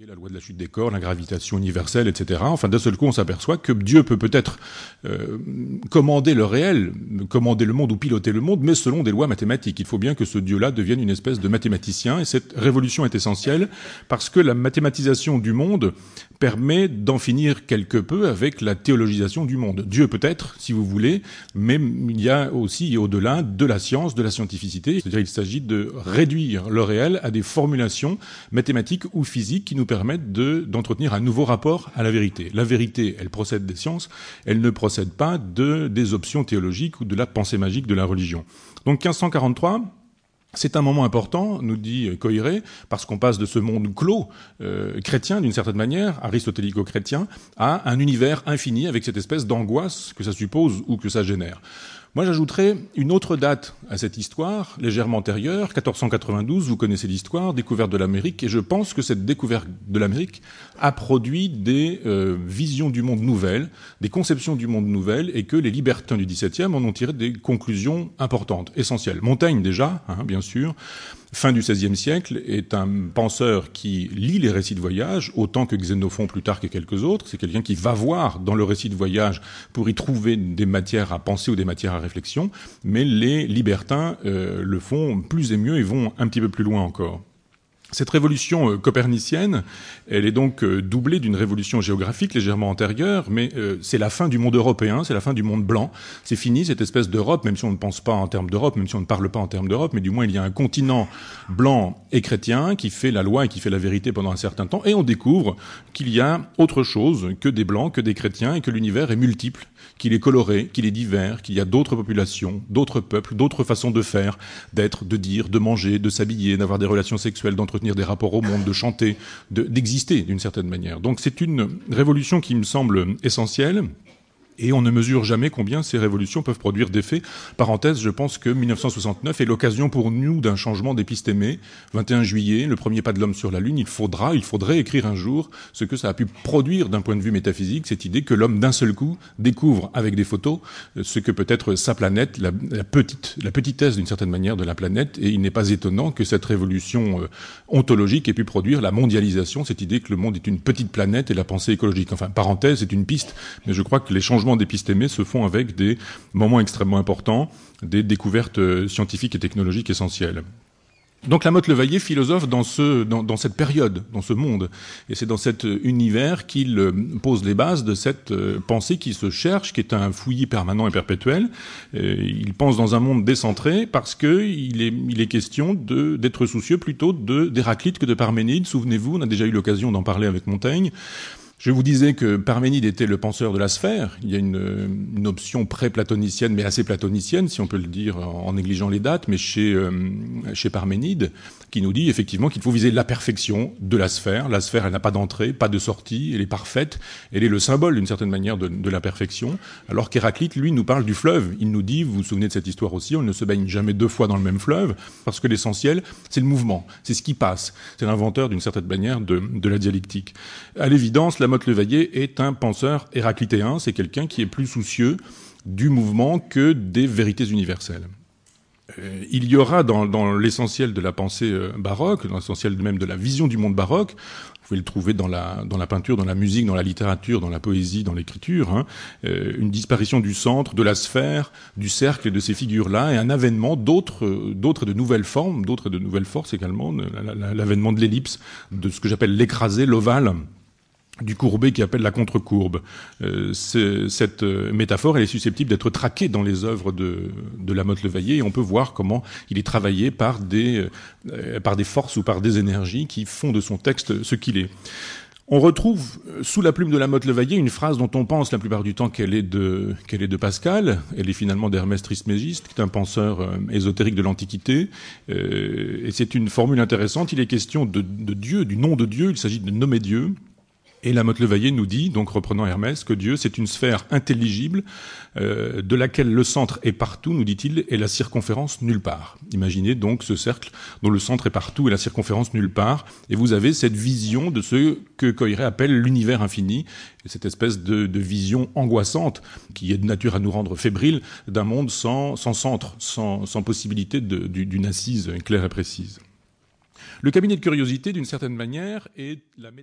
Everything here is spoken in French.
La loi de la chute des corps, la gravitation universelle, etc. Enfin, d'un seul coup, on s'aperçoit que Dieu peut peut-être euh, commander le réel, commander le monde ou piloter le monde, mais selon des lois mathématiques. Il faut bien que ce Dieu-là devienne une espèce de mathématicien, et cette révolution est essentielle parce que la mathématisation du monde permet d'en finir quelque peu avec la théologisation du monde. Dieu peut-être, si vous voulez, mais il y a aussi au-delà de la science, de la scientificité. C'est-à-dire il s'agit de réduire le réel à des formulations mathématiques ou physiques qui nous permettent d'entretenir un nouveau rapport à la vérité. La vérité, elle procède des sciences, elle ne procède pas de des options théologiques ou de la pensée magique de la religion. Donc 1543, c'est un moment important, nous dit Coiré, parce qu'on passe de ce monde clos euh, chrétien, d'une certaine manière, aristotélico-chrétien, à un univers infini avec cette espèce d'angoisse que ça suppose ou que ça génère. Moi, j'ajouterais une autre date à cette histoire, légèrement antérieure, 1492, vous connaissez l'histoire, découverte de l'Amérique, et je pense que cette découverte de l'Amérique a produit des euh, visions du monde nouvelles, des conceptions du monde nouvelles, et que les libertins du XVIIe en ont tiré des conclusions importantes, essentielles. Montaigne déjà, hein, bien sûr, fin du XVIe siècle, est un penseur qui lit les récits de voyage, autant que Xénophon plus tard que quelques autres. C'est quelqu'un qui va voir dans le récit de voyage pour y trouver des matières à penser ou des matières à réflexion, mais les libertins euh, le font plus et mieux et vont un petit peu plus loin encore. Cette révolution euh, copernicienne, elle est donc euh, doublée d'une révolution géographique légèrement antérieure, mais euh, c'est la fin du monde européen, c'est la fin du monde blanc. C'est fini cette espèce d'Europe, même si on ne pense pas en termes d'Europe, même si on ne parle pas en termes d'Europe, mais du moins il y a un continent blanc et chrétien qui fait la loi et qui fait la vérité pendant un certain temps, et on découvre qu'il y a autre chose que des blancs, que des chrétiens, et que l'univers est multiple, qu'il est coloré, qu'il est divers, qu'il y a d'autres populations, d'autres peuples, d'autres façons de faire, d'être, de dire, de manger, de s'habiller, d'avoir des relations sexuelles, d'entretenir des rapports au monde, de chanter, d'exister d'une certaine manière. Donc c'est une révolution qui me semble essentielle. Et on ne mesure jamais combien ces révolutions peuvent produire d'effets. Parenthèse, je pense que 1969 est l'occasion pour nous d'un changement d'épistémée. 21 juillet, le premier pas de l'homme sur la Lune, il faudra, il faudrait écrire un jour ce que ça a pu produire d'un point de vue métaphysique, cette idée que l'homme d'un seul coup découvre avec des photos ce que peut être sa planète, la, petite, la petitesse d'une certaine manière de la planète. Et il n'est pas étonnant que cette révolution euh, ontologique ait pu produire la mondialisation, cette idée que le monde est une petite planète et la pensée écologique. Enfin, parenthèse, c'est une piste, mais je crois que les changements d'épistémée se font avec des moments extrêmement importants, des découvertes euh, scientifiques et technologiques essentielles. Donc Lamotte Levaillé philosophe dans, ce, dans, cette période, dans ce monde. Et c'est dans cet univers qu'il euh, pose les bases de cette euh, pensée qui se cherche, qui est un fouillis permanent et perpétuel. il pense dans un monde décentré parce qu'il est, il est question d'être soucieux plutôt d'Héraclite que de Parménide. Souvenez-vous, on a déjà eu l'occasion d'en parler avec Montaigne. Je vous disais que Parménide était le penseur de la sphère. Il y a une, une option pré-platonicienne, mais assez platonicienne, si on peut le dire en, négligeant les dates, mais chez, euh, chez Parménide, qui nous dit effectivement qu'il faut viser la perfection de la sphère. La sphère, elle n'a pas d'entrée, pas de sortie, elle est parfaite, elle est le symbole d'une certaine manière de, de la perfection. Alors qu'Héraclite, lui, nous parle du fleuve. Il nous dit, vous vous souvenez de cette histoire aussi, on ne se baigne jamais deux fois dans le même fleuve, parce que l'essentiel, c'est le mouvement, c'est ce qui passe. C'est l'inventeur d'une certaine manière de, de la dialectique. À l'évidence, la Motte Levaillé est un penseur héraclitéen, c'est quelqu'un qui est plus soucieux du mouvement que des vérités universelles. Euh, il y aura dans, l'essentiel de la pensée euh, baroque, dans l'essentiel même de la vision du monde baroque, vous pouvez le trouver dans la, peinture, dans la musique, dans la littérature, dans la poésie, dans l'écriture, hein, euh, une disparition du centre, de la sphère, du cercle et de ces figures-là, et un avènement d'autres, d'autres de nouvelles formes, d'autres de nouvelles forces également, l'avènement de l'ellipse, de ce que j'appelle l'écrasé, l'ovale, du courbé qui appelle la contre-courbe. Euh, cette euh, métaphore, elle est susceptible d'être traquée dans les œuvres de, de Lamotte Levaillé et on peut voir comment il est travaillé par des, euh, par des forces ou par des énergies qui font de son texte ce qu'il est. On retrouve sous la plume de Lamotte Levaillé une phrase dont on pense la plupart du temps qu'elle est de qu'elle est de Pascal. Elle est finalement d'Hermès Trismégiste, qui est un penseur ésotérique de l'Antiquité. et c'est une formule intéressante. Il est question de, de Dieu, du nom de Dieu. Il s'agit de nommer Dieu. Et Lamotte Levaillé nous dit, donc reprenant Hermès, que Dieu c'est une sphère intelligible euh, de laquelle le centre est partout, nous dit-il, et la circonférence nulle part. Imaginez donc ce cercle dont le centre est partout et la circonférence nulle part, et vous avez cette vision de ce que Coiré appelle l'univers infini, et cette espèce de, de, vision angoissante qui est de nature à nous rendre fébriles d'un monde sans, sans centre, sans, sans possibilité d'une assise claire et précise. Le cabinet de curiosité, d'une certaine manière, est la métaphore